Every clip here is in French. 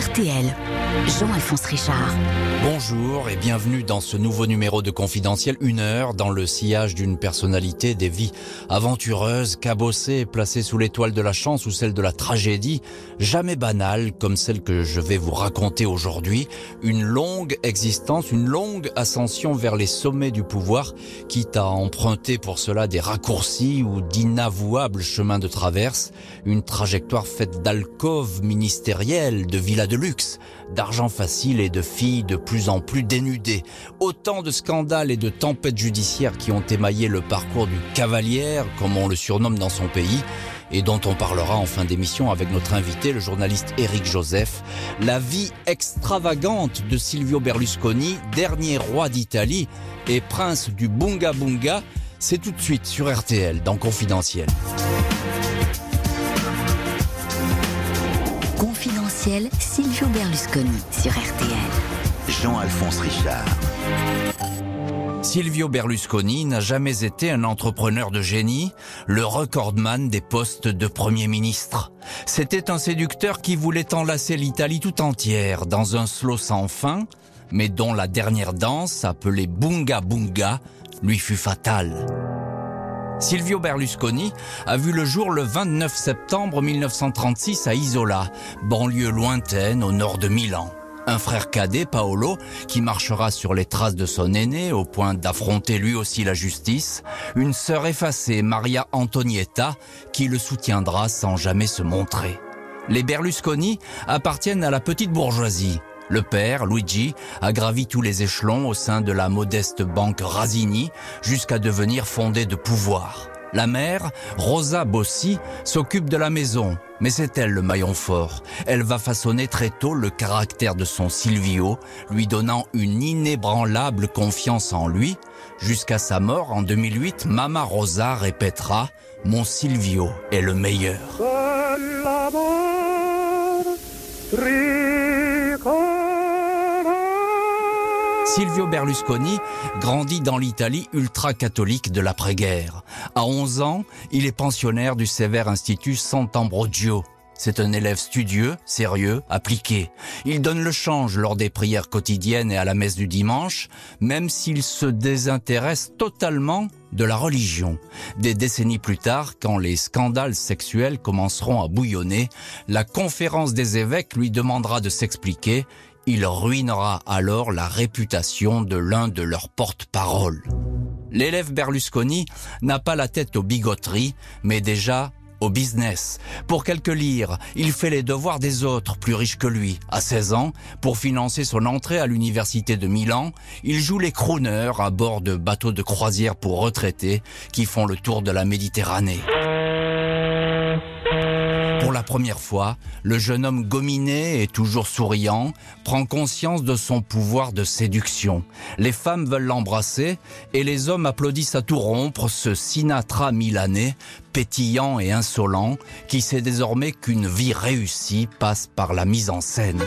RTL, Jean-Alphonse Richard. Bonjour et bienvenue dans ce nouveau numéro de Confidentiel, une heure dans le sillage d'une personnalité, des vies aventureuses, cabossées, placées sous l'étoile de la chance ou celle de la tragédie, jamais banale comme celle que je vais vous raconter aujourd'hui, une longue existence, une longue ascension vers les sommets du pouvoir, quitte à emprunter pour cela des raccourcis ou d'inavouables chemins de traverse, une trajectoire faite d'alcôves ministérielles, de villas de luxe, d'argent facile et de filles de plus en plus dénudées. Autant de scandales et de tempêtes judiciaires qui ont émaillé le parcours du cavalière, comme on le surnomme dans son pays, et dont on parlera en fin d'émission avec notre invité, le journaliste Éric Joseph. La vie extravagante de Silvio Berlusconi, dernier roi d'Italie et prince du Bunga Bunga, c'est tout de suite sur RTL dans Confidentiel. Confidentiel, Silvio Berlusconi sur RTL. Jean-Alphonse Richard. Silvio Berlusconi n'a jamais été un entrepreneur de génie, le recordman des postes de Premier ministre. C'était un séducteur qui voulait enlacer l'Italie tout entière dans un slow sans fin, mais dont la dernière danse, appelée Bunga Bunga, lui fut fatale. Silvio Berlusconi a vu le jour le 29 septembre 1936 à Isola, banlieue lointaine au nord de Milan. Un frère cadet, Paolo, qui marchera sur les traces de son aîné au point d'affronter lui aussi la justice. Une sœur effacée, Maria Antonietta, qui le soutiendra sans jamais se montrer. Les Berlusconi appartiennent à la petite bourgeoisie. Le père, Luigi, a gravi tous les échelons au sein de la modeste banque Rasini jusqu'à devenir fondé de pouvoir. La mère, Rosa Bossi, s'occupe de la maison, mais c'est elle le maillon fort. Elle va façonner très tôt le caractère de son Silvio, lui donnant une inébranlable confiance en lui. Jusqu'à sa mort en 2008, Mama Rosa répétera « Mon Silvio est le meilleur ». Silvio Berlusconi grandit dans l'Italie ultra-catholique de l'après-guerre. À 11 ans, il est pensionnaire du sévère institut Sant'Ambrogio. C'est un élève studieux, sérieux, appliqué. Il donne le change lors des prières quotidiennes et à la messe du dimanche, même s'il se désintéresse totalement de la religion. Des décennies plus tard, quand les scandales sexuels commenceront à bouillonner, la conférence des évêques lui demandera de s'expliquer il ruinera alors la réputation de l'un de leurs porte-parole. L'élève Berlusconi n'a pas la tête aux bigoteries, mais déjà au business. Pour quelques lire, il fait les devoirs des autres, plus riches que lui. À 16 ans, pour financer son entrée à l'université de Milan, il joue les crooners à bord de bateaux de croisière pour retraités qui font le tour de la Méditerranée. Pour la première fois, le jeune homme gominé et toujours souriant prend conscience de son pouvoir de séduction. Les femmes veulent l'embrasser et les hommes applaudissent à tout rompre ce Sinatra milanais, pétillant et insolent, qui sait désormais qu'une vie réussie passe par la mise en scène.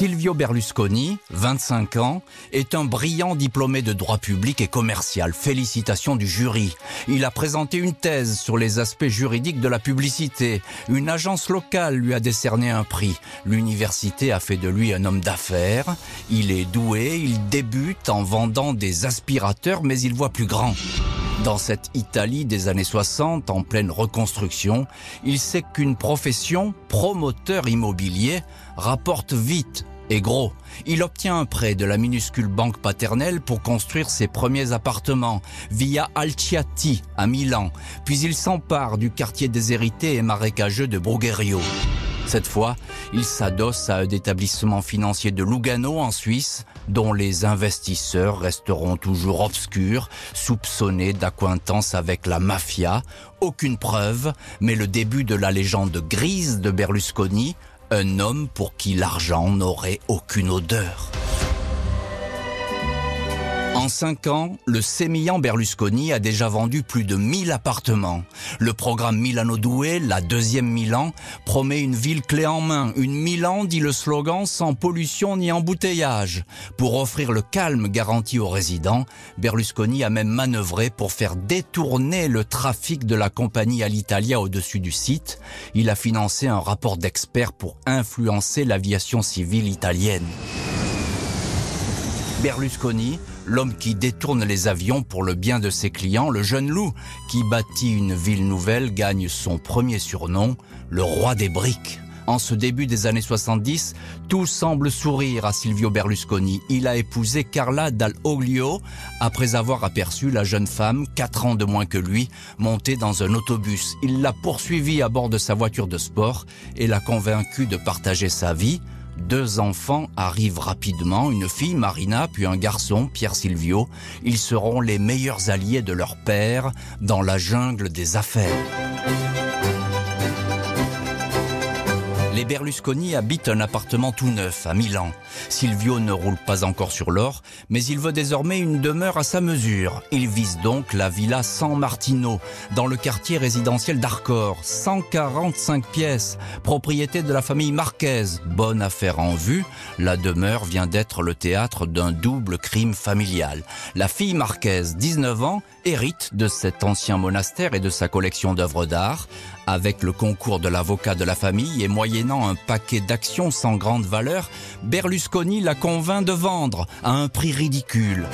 Silvio Berlusconi, 25 ans, est un brillant diplômé de droit public et commercial. Félicitations du jury. Il a présenté une thèse sur les aspects juridiques de la publicité. Une agence locale lui a décerné un prix. L'université a fait de lui un homme d'affaires. Il est doué, il débute en vendant des aspirateurs, mais il voit plus grand. Dans cette Italie des années 60, en pleine reconstruction, il sait qu'une profession, promoteur immobilier, rapporte vite et gros. Il obtient un prêt de la minuscule banque paternelle pour construire ses premiers appartements via Alciati à Milan, puis il s'empare du quartier déshérité et marécageux de Brugherio. Cette fois, il s'adosse à un établissement financier de Lugano en Suisse, dont les investisseurs resteront toujours obscurs, soupçonnés d'acquaintance avec la mafia. Aucune preuve, mais le début de la légende grise de Berlusconi, un homme pour qui l'argent n'aurait aucune odeur. En cinq ans, le sémillant Berlusconi a déjà vendu plus de 1000 appartements. Le programme Milano Doué, la deuxième Milan, promet une ville clé en main. Une Milan, dit le slogan, sans pollution ni embouteillage. Pour offrir le calme garanti aux résidents, Berlusconi a même manœuvré pour faire détourner le trafic de la compagnie Alitalia au-dessus du site. Il a financé un rapport d'experts pour influencer l'aviation civile italienne. Berlusconi, l'homme qui détourne les avions pour le bien de ses clients, le jeune loup qui bâtit une ville nouvelle, gagne son premier surnom, le roi des briques. En ce début des années 70, tout semble sourire à Silvio Berlusconi. Il a épousé Carla Dal Oglio après avoir aperçu la jeune femme, quatre ans de moins que lui, montée dans un autobus. Il l'a poursuivie à bord de sa voiture de sport et l'a convaincue de partager sa vie. Deux enfants arrivent rapidement, une fille, Marina, puis un garçon, Pierre Silvio. Ils seront les meilleurs alliés de leur père dans la jungle des affaires. Les Berlusconi habitent un appartement tout neuf à Milan. Silvio ne roule pas encore sur l'or, mais il veut désormais une demeure à sa mesure. Il vise donc la villa San Martino, dans le quartier résidentiel d'Arcor. 145 pièces, propriété de la famille Marquez. Bonne affaire en vue, la demeure vient d'être le théâtre d'un double crime familial. La fille Marquez, 19 ans, hérite de cet ancien monastère et de sa collection d'œuvres d'art. Avec le concours de l'avocat de la famille et moyennant un paquet d'actions sans grande valeur, Berlusconi la convainc de vendre à un prix ridicule.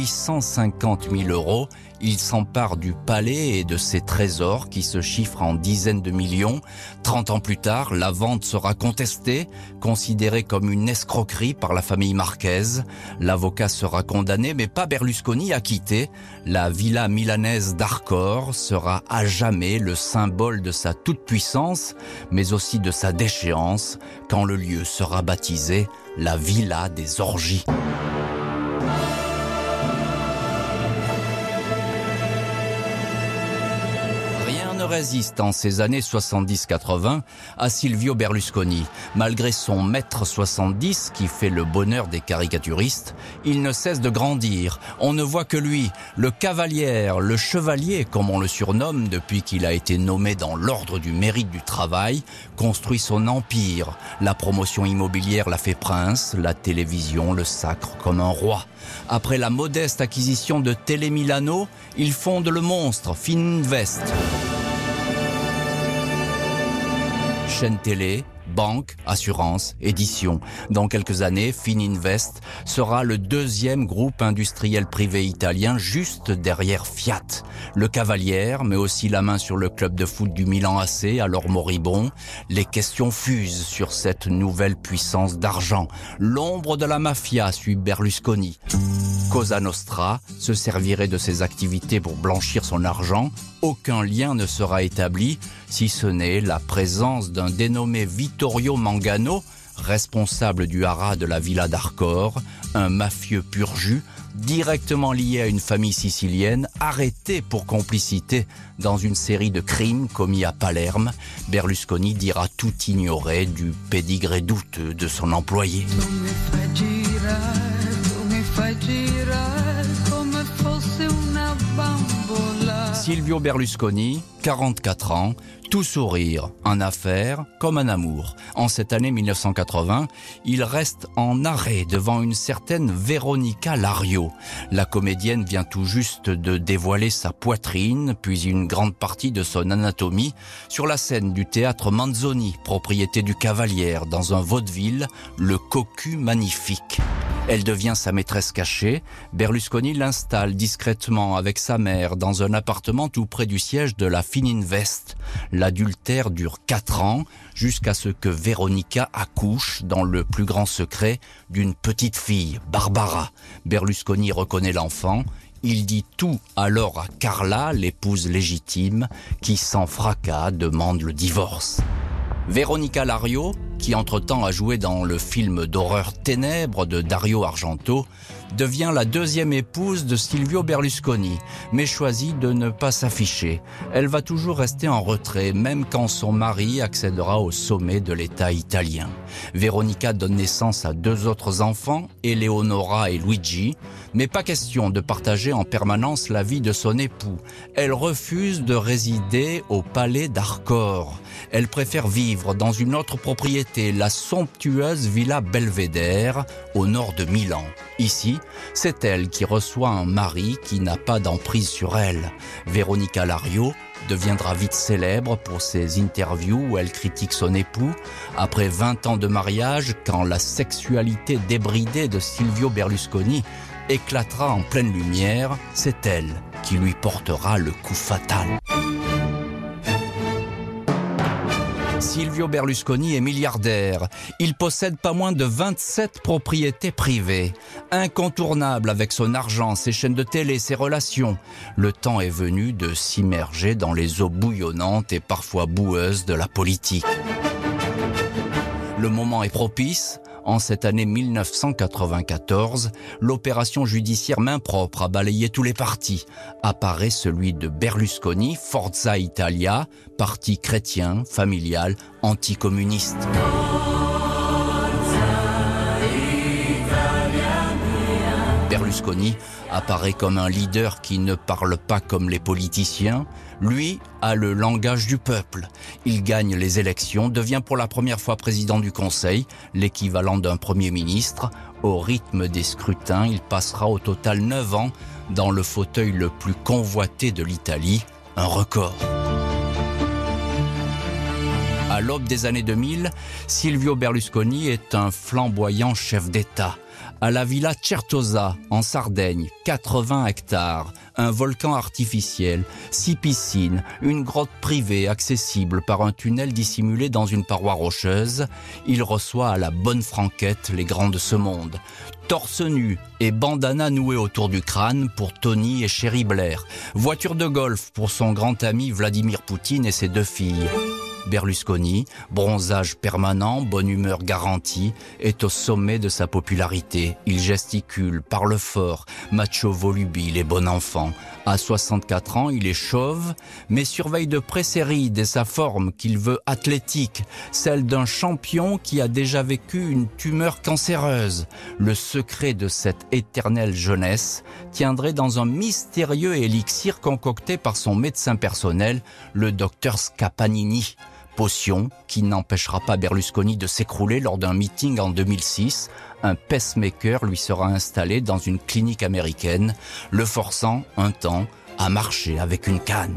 Pour 850 000 euros, il s'empare du palais et de ses trésors qui se chiffrent en dizaines de millions. Trente ans plus tard, la vente sera contestée, considérée comme une escroquerie par la famille Marquez. L'avocat sera condamné, mais pas Berlusconi acquitté. La villa milanaise d'Arcor sera à jamais le symbole de sa toute-puissance, mais aussi de sa déchéance, quand le lieu sera baptisé la villa des orgies. Résiste en ces années 70-80 à Silvio Berlusconi. Malgré son mètre 70 qui fait le bonheur des caricaturistes, il ne cesse de grandir. On ne voit que lui, le cavalier, le chevalier comme on le surnomme depuis qu'il a été nommé dans l'ordre du mérite du travail, construit son empire. La promotion immobilière l'a fait prince, la télévision le sacre comme un roi. Après la modeste acquisition de Télé Milano, il fonde le monstre Fininvest. Chaîne télé, banque, assurance, édition. Dans quelques années, Fininvest sera le deuxième groupe industriel privé italien juste derrière Fiat. Le Cavalière met aussi la main sur le club de foot du Milan AC, alors moribond. Les questions fusent sur cette nouvelle puissance d'argent. L'ombre de la mafia suit Berlusconi. Cosa Nostra se servirait de ses activités pour blanchir son argent. Aucun lien ne sera établi si ce n'est la présence d'un dénommé Vittorio Mangano, responsable du haras de la villa d'Arcor, un mafieux pur jus, directement lié à une famille sicilienne, arrêté pour complicité dans une série de crimes commis à Palerme. Berlusconi dira tout ignorer du pédigré douteux de son employé. Silvio Berlusconi, 44 ans, tout sourire, en affaires comme en amour. En cette année 1980, il reste en arrêt devant une certaine Veronica Lario. La comédienne vient tout juste de dévoiler sa poitrine, puis une grande partie de son anatomie, sur la scène du théâtre Manzoni, propriété du Cavalière, dans un vaudeville, le cocu magnifique. Elle devient sa maîtresse cachée. Berlusconi l'installe discrètement avec sa mère dans un appartement tout près du siège de la Fininvest. L'adultère dure quatre ans jusqu'à ce que Veronica accouche dans le plus grand secret d'une petite fille, Barbara. Berlusconi reconnaît l'enfant. Il dit tout alors à Carla, l'épouse légitime, qui sans fracas demande le divorce. Veronica Lario qui entre-temps a joué dans le film d'horreur Ténèbres de Dario Argento, devient la deuxième épouse de Silvio Berlusconi, mais choisit de ne pas s'afficher. Elle va toujours rester en retrait, même quand son mari accédera au sommet de l'État italien. Veronica donne naissance à deux autres enfants, Eleonora et Luigi, mais pas question de partager en permanence la vie de son époux. Elle refuse de résider au palais d'Arcor. Elle préfère vivre dans une autre propriété, la somptueuse Villa Belvedere, au nord de Milan. Ici, c'est elle qui reçoit un mari qui n'a pas d'emprise sur elle. Véronica Lario deviendra vite célèbre pour ses interviews où elle critique son époux. Après 20 ans de mariage, quand la sexualité débridée de Silvio Berlusconi éclatera en pleine lumière, c'est elle qui lui portera le coup fatal. Silvio Berlusconi est milliardaire. Il possède pas moins de 27 propriétés privées. Incontournable avec son argent, ses chaînes de télé, ses relations. Le temps est venu de s'immerger dans les eaux bouillonnantes et parfois boueuses de la politique. Le moment est propice. En cette année 1994, l'opération judiciaire main propre a balayé tous les partis. Apparaît celui de Berlusconi, Forza Italia, parti chrétien, familial, anticommuniste. Berlusconi apparaît comme un leader qui ne parle pas comme les politiciens. Lui a le langage du peuple. Il gagne les élections, devient pour la première fois président du Conseil, l'équivalent d'un Premier ministre. Au rythme des scrutins, il passera au total 9 ans dans le fauteuil le plus convoité de l'Italie, un record. À l'aube des années 2000, Silvio Berlusconi est un flamboyant chef d'État à la Villa Certosa, en Sardaigne, 80 hectares, un volcan artificiel, six piscines, une grotte privée accessible par un tunnel dissimulé dans une paroi rocheuse, il reçoit à la bonne franquette les grands de ce monde. Torse nu et bandana noué autour du crâne pour Tony et Sherry Blair. Voiture de golf pour son grand ami Vladimir Poutine et ses deux filles. Berlusconi, bronzage permanent, bonne humeur garantie, est au sommet de sa popularité. Il gesticule, parle fort, macho volubile et bon enfant. À 64 ans, il est chauve, mais surveille de près ses rides et sa forme qu'il veut athlétique, celle d'un champion qui a déjà vécu une tumeur cancéreuse. Le secret de cette éternelle jeunesse tiendrait dans un mystérieux élixir concocté par son médecin personnel, le docteur Scapanini potion qui n'empêchera pas Berlusconi de s'écrouler lors d'un meeting en 2006. Un pacemaker lui sera installé dans une clinique américaine, le forçant un temps à marcher avec une canne.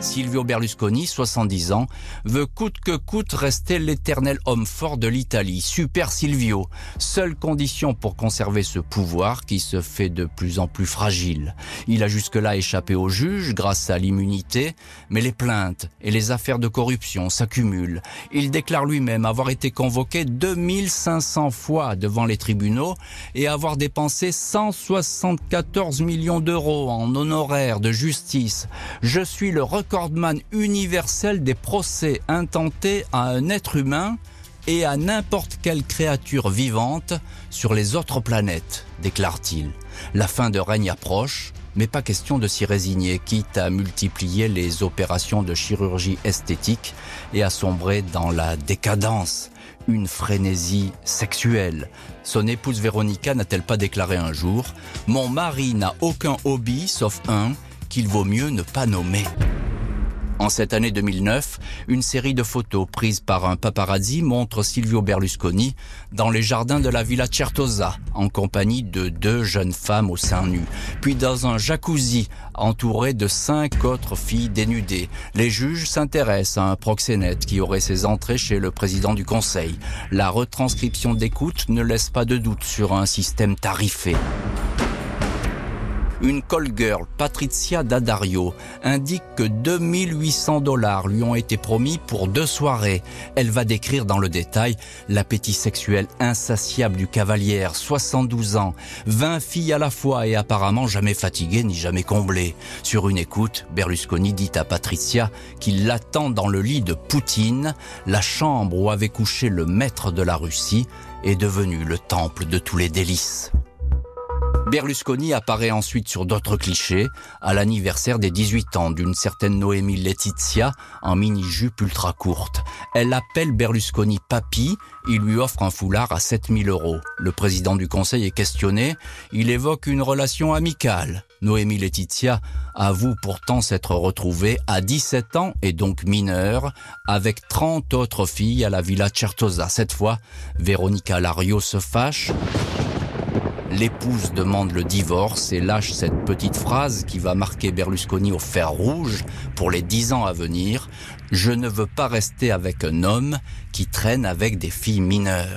Silvio Berlusconi, 70 ans, veut coûte que coûte rester l'éternel homme fort de l'Italie. Super Silvio, seule condition pour conserver ce pouvoir qui se fait de plus en plus fragile. Il a jusque-là échappé au juge grâce à l'immunité, mais les plaintes et les affaires de corruption s'accumulent. Il déclare lui-même avoir été convoqué 2500 fois devant les tribunaux et avoir dépensé 174 millions d'euros en honoraires de justice. Je suis le recordman universel des procès intentés à un être humain et à n'importe quelle créature vivante sur les autres planètes, déclare-t-il. La fin de règne approche, mais pas question de s'y résigner, quitte à multiplier les opérations de chirurgie esthétique et à sombrer dans la décadence, une frénésie sexuelle. Son épouse Véronica n'a-t-elle pas déclaré un jour ⁇ Mon mari n'a aucun hobby sauf un qu'il vaut mieux ne pas nommer ⁇ en cette année 2009, une série de photos prises par un paparazzi montre Silvio Berlusconi dans les jardins de la Villa Certosa, en compagnie de deux jeunes femmes au sein nu, puis dans un jacuzzi entouré de cinq autres filles dénudées. Les juges s'intéressent à un proxénète qui aurait ses entrées chez le président du conseil. La retranscription d'écoute ne laisse pas de doute sur un système tarifé. Une call girl, Patricia D'Addario, indique que 2800 dollars lui ont été promis pour deux soirées. Elle va décrire dans le détail l'appétit sexuel insatiable du cavalier, 72 ans, 20 filles à la fois et apparemment jamais fatigué ni jamais comblé. Sur une écoute, Berlusconi dit à Patricia qu'il l'attend dans le lit de Poutine, la chambre où avait couché le maître de la Russie est devenu le temple de tous les délices. Berlusconi apparaît ensuite sur d'autres clichés, à l'anniversaire des 18 ans d'une certaine Noémie Laetitia en mini-jupe ultra courte. Elle appelle Berlusconi papy, il lui offre un foulard à 7000 euros. Le président du conseil est questionné, il évoque une relation amicale. Noémie Laetitia avoue pourtant s'être retrouvée à 17 ans et donc mineure avec 30 autres filles à la Villa Certosa. Cette fois, Véronica Lario se fâche L'épouse demande le divorce et lâche cette petite phrase qui va marquer Berlusconi au fer rouge pour les dix ans à venir. Je ne veux pas rester avec un homme qui traîne avec des filles mineures.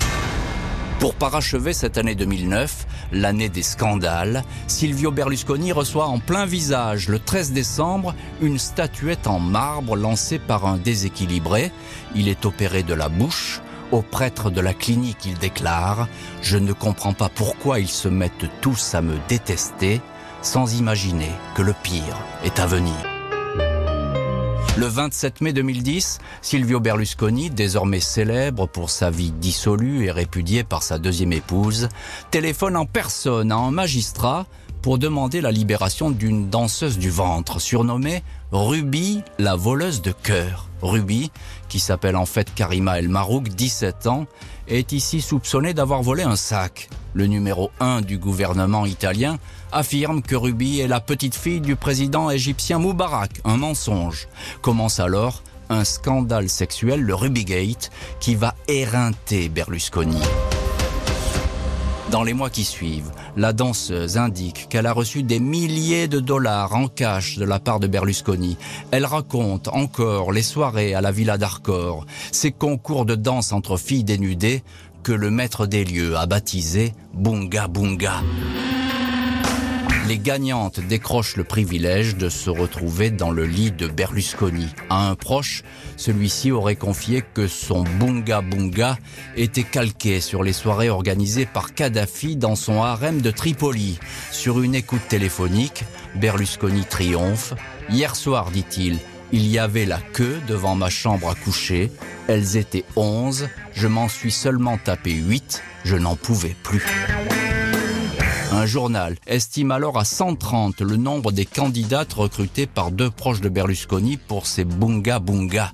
Pour parachever cette année 2009, l'année des scandales, Silvio Berlusconi reçoit en plein visage le 13 décembre une statuette en marbre lancée par un déséquilibré. Il est opéré de la bouche, au prêtre de la clinique, il déclare ⁇ Je ne comprends pas pourquoi ils se mettent tous à me détester sans imaginer que le pire est à venir. Le 27 mai 2010, Silvio Berlusconi, désormais célèbre pour sa vie dissolue et répudié par sa deuxième épouse, téléphone en personne à un magistrat pour demander la libération d'une danseuse du ventre surnommée Ruby, la voleuse de cœur. Ruby, qui s'appelle en fait Karima El Marouk, 17 ans, est ici soupçonnée d'avoir volé un sac. Le numéro 1 du gouvernement italien affirme que Ruby est la petite fille du président égyptien Moubarak, un mensonge. Commence alors un scandale sexuel, le Rubygate, qui va éreinter Berlusconi. Dans les mois qui suivent, la danseuse indique qu'elle a reçu des milliers de dollars en cash de la part de Berlusconi. Elle raconte encore les soirées à la Villa d'Arcor, ces concours de danse entre filles dénudées que le maître des lieux a baptisé Bunga Bunga les gagnantes décrochent le privilège de se retrouver dans le lit de Berlusconi. À un proche, celui-ci aurait confié que son Bunga Bunga était calqué sur les soirées organisées par Kadhafi dans son harem de Tripoli. Sur une écoute téléphonique, Berlusconi triomphe. Hier soir, dit-il, il y avait la queue devant ma chambre à coucher. Elles étaient onze. Je m'en suis seulement tapé huit. Je n'en pouvais plus. Un journal estime alors à 130 le nombre des candidates recrutées par deux proches de Berlusconi pour ces bunga bunga.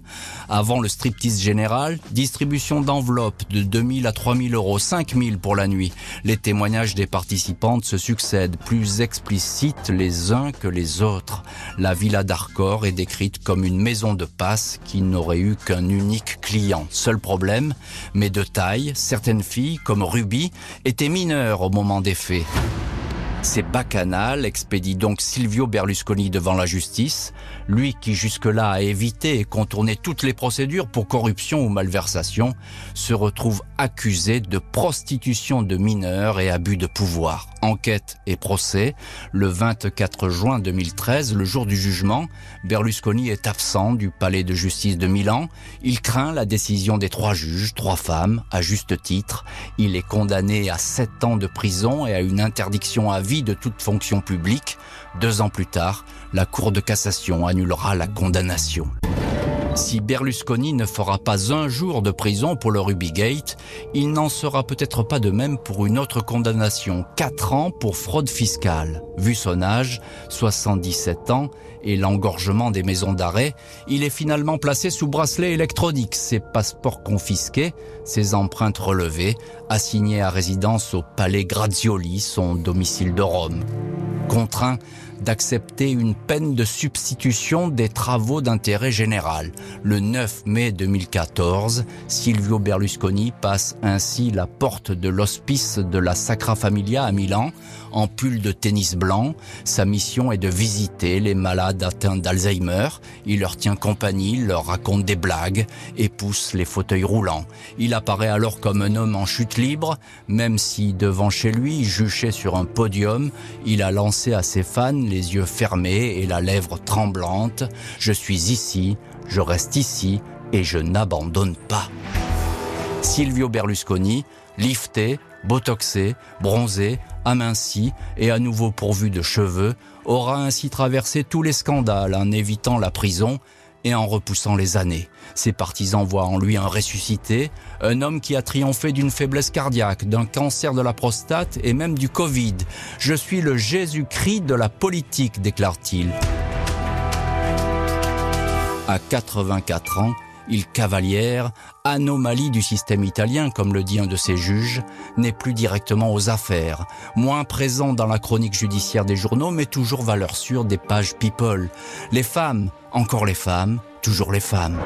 Avant le striptease général, distribution d'enveloppes de 2000 à 3000 euros, 5000 pour la nuit. Les témoignages des participantes se succèdent, plus explicites les uns que les autres. La villa d'Arcor est décrite comme une maison de passe qui n'aurait eu qu'un unique client. Seul problème, mais de taille, certaines filles, comme Ruby, étaient mineures au moment des faits. C'est bacchanal expédie donc Silvio Berlusconi devant la justice, lui qui jusque-là a évité et contourné toutes les procédures pour corruption ou malversation, se retrouve accusé de prostitution de mineurs et abus de pouvoir. Enquête et procès. Le 24 juin 2013, le jour du jugement, Berlusconi est absent du palais de justice de Milan. Il craint la décision des trois juges, trois femmes, à juste titre. Il est condamné à sept ans de prison et à une interdiction à vie de toute fonction publique. Deux ans plus tard, la Cour de cassation annulera la condamnation. Si Berlusconi ne fera pas un jour de prison pour le Rubygate, il n'en sera peut-être pas de même pour une autre condamnation, 4 ans pour fraude fiscale. Vu son âge, 77 ans, et l'engorgement des maisons d'arrêt, il est finalement placé sous bracelet électronique, ses passeports confisqués, ses empreintes relevées, assigné à résidence au Palais Grazioli, son domicile de Rome. Contraint d'accepter une peine de substitution des travaux d'intérêt général. Le 9 mai 2014, Silvio Berlusconi passe ainsi la porte de l'hospice de la Sacra Familia à Milan en pull de tennis blanc. Sa mission est de visiter les malades atteints d'Alzheimer. Il leur tient compagnie, leur raconte des blagues et pousse les fauteuils roulants. Il apparaît alors comme un homme en chute libre, même si devant chez lui, juché sur un podium, il a lancé à ses fans les yeux fermés et la lèvre tremblante. Je suis ici, je reste ici et je n'abandonne pas. Silvio Berlusconi, lifté, botoxé, bronzé, aminci et à nouveau pourvu de cheveux, aura ainsi traversé tous les scandales en évitant la prison et en repoussant les années. Ses partisans voient en lui un ressuscité, un homme qui a triomphé d'une faiblesse cardiaque, d'un cancer de la prostate et même du Covid. Je suis le Jésus-Christ de la politique, déclare-t-il. À 84 ans, il cavalière, anomalie du système italien, comme le dit un de ses juges, n'est plus directement aux affaires, moins présent dans la chronique judiciaire des journaux, mais toujours valeur sûre des pages People. Les femmes, encore les femmes, toujours les femmes.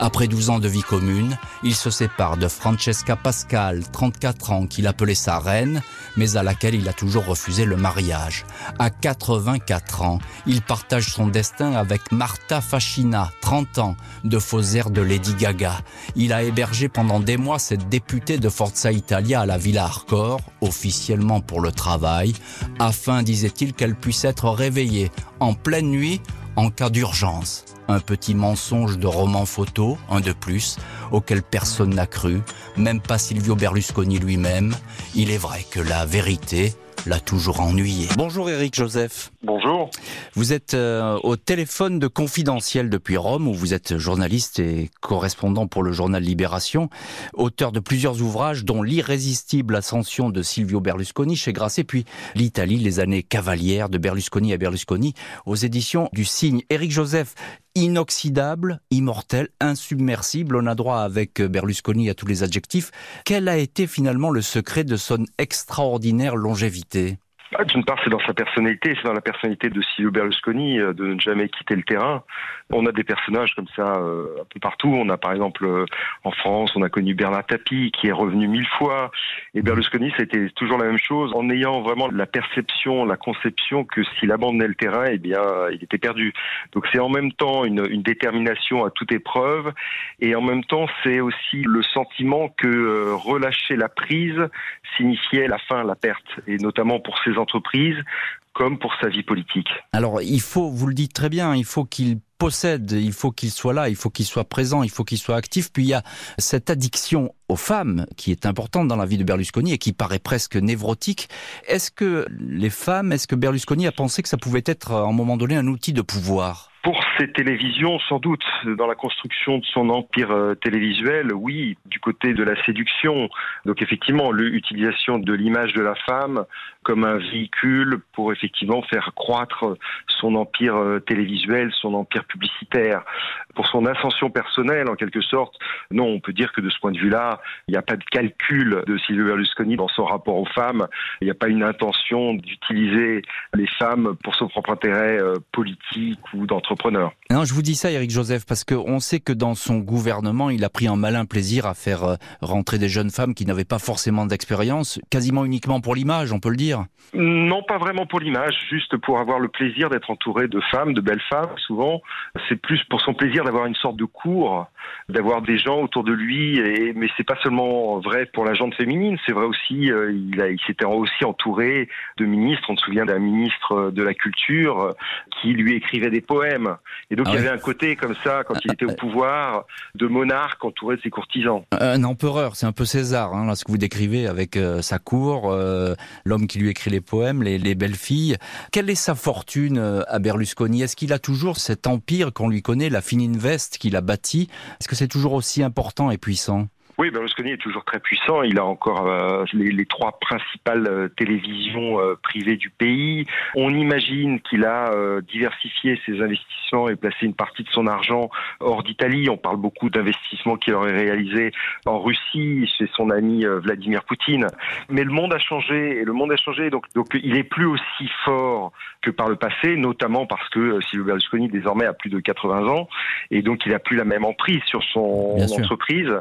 Après 12 ans de vie commune, il se sépare de Francesca Pascal, 34 ans, qu'il appelait sa reine, mais à laquelle il a toujours refusé le mariage. À 84 ans, il partage son destin avec Marta Fascina, 30 ans, de faux airs de Lady Gaga. Il a hébergé pendant des mois cette députée de Forza Italia à la Villa Arcor, officiellement pour le travail, afin, disait-il, qu'elle puisse être réveillée en pleine nuit en cas d'urgence. Un petit mensonge de roman photo, un de plus, auquel personne n'a cru, même pas Silvio Berlusconi lui-même. Il est vrai que la vérité l'a toujours ennuyé. Bonjour Eric Joseph. Bonjour. Vous êtes euh, au téléphone de Confidentiel depuis Rome, où vous êtes journaliste et correspondant pour le journal Libération, auteur de plusieurs ouvrages, dont L'irrésistible ascension de Silvio Berlusconi chez Grasset, puis L'Italie, les années cavalières de Berlusconi à Berlusconi, aux éditions du Cygne. Eric Joseph, inoxydable, immortel, insubmersible. On a droit avec Berlusconi à tous les adjectifs. Quel a été finalement le secret de son extraordinaire longévité? D'une part, c'est dans sa personnalité, c'est dans la personnalité de Silvio Berlusconi euh, de ne jamais quitter le terrain. On a des personnages comme ça euh, un peu partout. On a par exemple euh, en France, on a connu Bernard Tapie qui est revenu mille fois. Et Berlusconi, c'était toujours la même chose, en ayant vraiment la perception, la conception que s'il abandonnait le terrain, eh bien, il était perdu. Donc c'est en même temps une, une, détermination à toute épreuve, et en même temps c'est aussi le sentiment que relâcher la prise signifiait la fin, la perte, et notamment pour ses entreprises comme pour sa vie politique. Alors il faut, vous le dites très bien, il faut qu'il possède, il faut qu'il soit là, il faut qu'il soit présent, il faut qu'il soit actif. Puis il y a cette addiction aux femmes qui est importante dans la vie de Berlusconi et qui paraît presque névrotique. Est-ce que les femmes, est-ce que Berlusconi a pensé que ça pouvait être à un moment donné un outil de pouvoir? Pour ces télévisions, sans doute, dans la construction de son empire euh, télévisuel, oui, du côté de la séduction. Donc effectivement, l'utilisation de l'image de la femme comme un véhicule pour effectivement faire croître son empire euh, télévisuel, son empire publicitaire. Pour son ascension personnelle, en quelque sorte, non, on peut dire que de ce point de vue-là, il n'y a pas de calcul de Silvio Berlusconi dans son rapport aux femmes. Il n'y a pas une intention d'utiliser les femmes pour son propre intérêt euh, politique ou Non, je vous dis ça, Eric Joseph, parce qu'on sait que dans son gouvernement, il a pris un malin plaisir à faire euh, rentrer des jeunes femmes qui n'avaient pas forcément d'expérience, quasiment uniquement pour l'image, on peut le dire. Non, pas vraiment pour l'image, juste pour avoir le plaisir d'être entouré de femmes, de belles femmes, souvent. C'est plus pour son plaisir d'avoir une sorte de cours, d'avoir des gens autour de lui. Et, mais c'est pas seulement vrai pour la gente féminine, c'est vrai aussi, euh, il, s'était aussi entouré de ministres. On se souvient d'un ministre de la Culture qui lui écrivait des poèmes. Et donc ah il y avait un côté comme ça, quand il était au pouvoir, de monarque entouré de ses courtisans. Un empereur, c'est un peu César, hein, là, ce que vous décrivez avec euh, sa cour, euh, l'homme qui lui écrit les poèmes, les, belles filles. Quelle est sa fortune euh, à Berlusconi? Est-ce qu'il a toujours cet empire qu'on lui connaît, la Fininvest qu'il a bâti Est-ce que c'est toujours aussi important et puissant? Oui, Berlusconi est toujours très puissant. Il a encore euh, les, trois principales euh, télévisions euh, privées du pays. On imagine qu'il a diversifié ses investissements et placé une partie de son argent hors d'Italie. On parle beaucoup d'investissements qu'il aurait réalisés en Russie chez son ami Vladimir Poutine. Mais le monde a changé et le monde a changé. Donc, donc il est plus aussi fort que par le passé, notamment parce que Silvio Berlusconi désormais a plus de 80 ans et donc il a plus la même emprise sur son entreprise.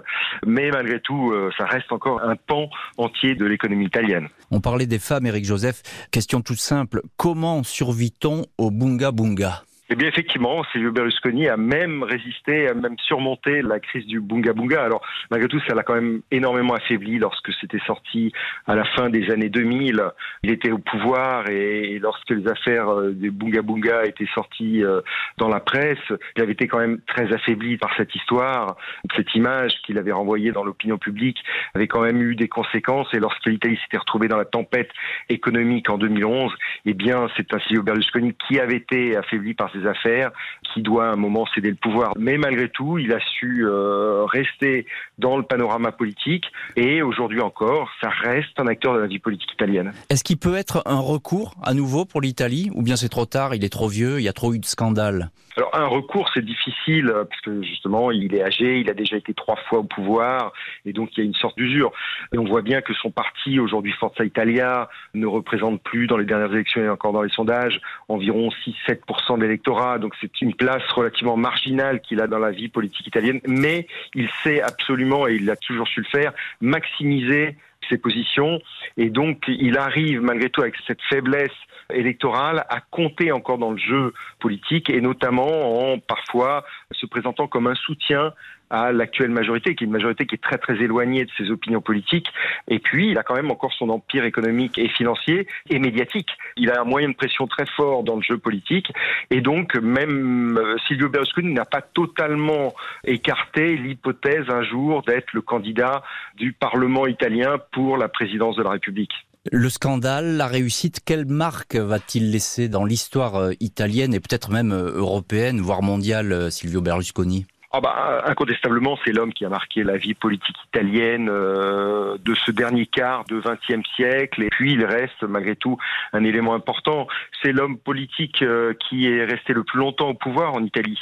Mais malgré tout, euh, ça reste encore un pan entier de l'économie italienne. On parlait des femmes, Eric Joseph. Question toute simple. Comment survit-on au bunga bunga? Eh bien, effectivement, Silvio Berlusconi a même résisté, a même surmonté la crise du bunga bunga. Alors, malgré tout, ça l'a quand même énormément affaibli lorsque c'était sorti à la fin des années 2000. Il était au pouvoir et, lorsque les affaires euh, du bunga bunga étaient sorties euh, dans la presse, il avait été quand même très affaibli par cette histoire. Cette image qu'il avait renvoyée dans l'opinion publique avait quand même eu des conséquences. Et lorsque l'Italie s'était retrouvée dans la tempête économique en 2011, eh bien, c'est un Silvio Berlusconi qui avait été affaibli par affaires, qui doit à un moment céder le pouvoir. Mais malgré tout, il a su euh, rester dans le panorama politique et aujourd'hui encore, ça reste un acteur de la vie politique italienne. Est-ce qu'il peut être un recours à nouveau pour l'Italie? Ou bien c'est trop tard, il est trop vieux, il y a trop eu de scandales? Alors un recours c'est difficile parce que justement il est âgé, il a déjà été trois fois au pouvoir et donc il y a une sorte d'usure. Et on voit bien que son parti aujourd'hui Forza Italia ne représente plus dans les dernières élections et encore dans les sondages environ 6-7% de l'électorat. Donc c'est une place relativement marginale qu'il a dans la vie politique italienne, mais il sait absolument et il a toujours su le faire maximiser ses positions. Et donc il arrive malgré tout avec cette faiblesse électorale à compter encore dans le jeu politique et notamment en parfois se présentant comme un soutien à l'actuelle majorité, qui est une majorité qui est très très éloignée de ses opinions politiques. Et puis, il a quand même encore son empire économique et financier et médiatique. Il a un moyen de pression très fort dans le jeu politique. Et donc, même euh, Silvio Berlusconi n'a pas totalement écarté l'hypothèse un jour d'être le candidat du Parlement italien pour la présidence de la République. Le scandale, la réussite, quelle marque va-t-il laisser dans l'histoire euh, italienne et peut-être même euh, européenne, voire mondiale, Silvio Berlusconi? Ah bah, incontestablement, c'est l'homme qui a marqué la vie politique italienne euh, de ce dernier quart de XXe siècle. Et puis, il reste malgré tout un élément important. C'est l'homme politique euh, qui est resté le plus longtemps au pouvoir en Italie.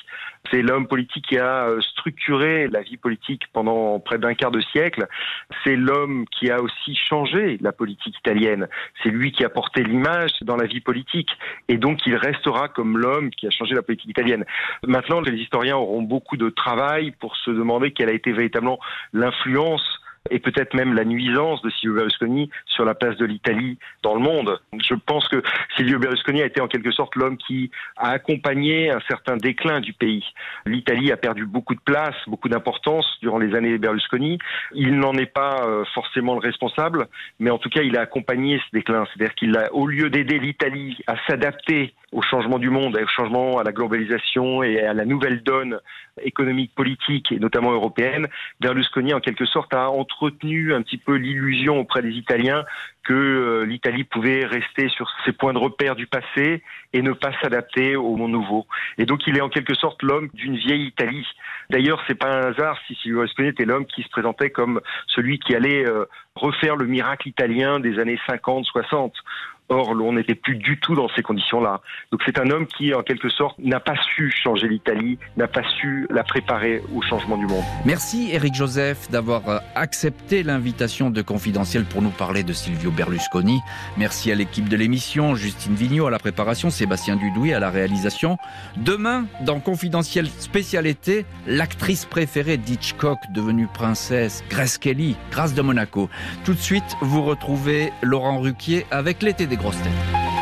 C'est l'homme politique qui a euh, structuré la vie politique pendant près d'un quart de siècle. C'est l'homme qui a aussi changé la politique italienne. C'est lui qui a porté l'image dans la vie politique. Et donc, il restera comme l'homme qui a changé la politique italienne. Maintenant, les historiens auront beaucoup de travail pour se demander quelle a été véritablement l'influence et peut-être même la nuisance de Silvio Berlusconi sur la place de l'Italie dans le monde. Je pense que Silvio Berlusconi a été en quelque sorte l'homme qui a accompagné un certain déclin du pays. L'Italie a perdu beaucoup de place, beaucoup d'importance durant les années Berlusconi. Il n'en est pas euh, forcément le responsable, mais en tout cas, il a accompagné ce déclin. C'est-à-dire qu'il a, au lieu d'aider l'Italie à s'adapter au changement du monde, au changement, à la globalisation et à la nouvelle donne économique, politique et notamment européenne, Berlusconi en quelque sorte a entretenu un petit peu l'illusion auprès des Italiens que euh, l'Italie pouvait rester sur ses points de repère du passé et ne pas s'adapter au monde nouveau. Et donc il est en quelque sorte l'homme d'une vieille Italie. D'ailleurs, c'est pas un hasard si Silvio Berlusconi était l'homme qui se présentait comme celui qui allait euh, refaire le miracle italien des années 50, 60. Or, on n'était plus du tout dans ces conditions-là. Donc c'est un homme qui, en quelque sorte, n'a pas su changer l'Italie, n'a pas su la préparer au changement du monde. Merci Eric Joseph d'avoir euh, accepté l'invitation de Confidentiel pour nous parler de Silvio Berlusconi. Merci à l'équipe de l'émission, Justine Vignot à la préparation, Sébastien Dudouis à la réalisation. Demain, dans Confidentiel spécialité, l'actrice préférée d'Hitchcock, devenue princesse, Grace Kelly, Grâce de Monaco. Tout de suite, vous retrouvez Laurent Ruquier avec l'été des Großstädten.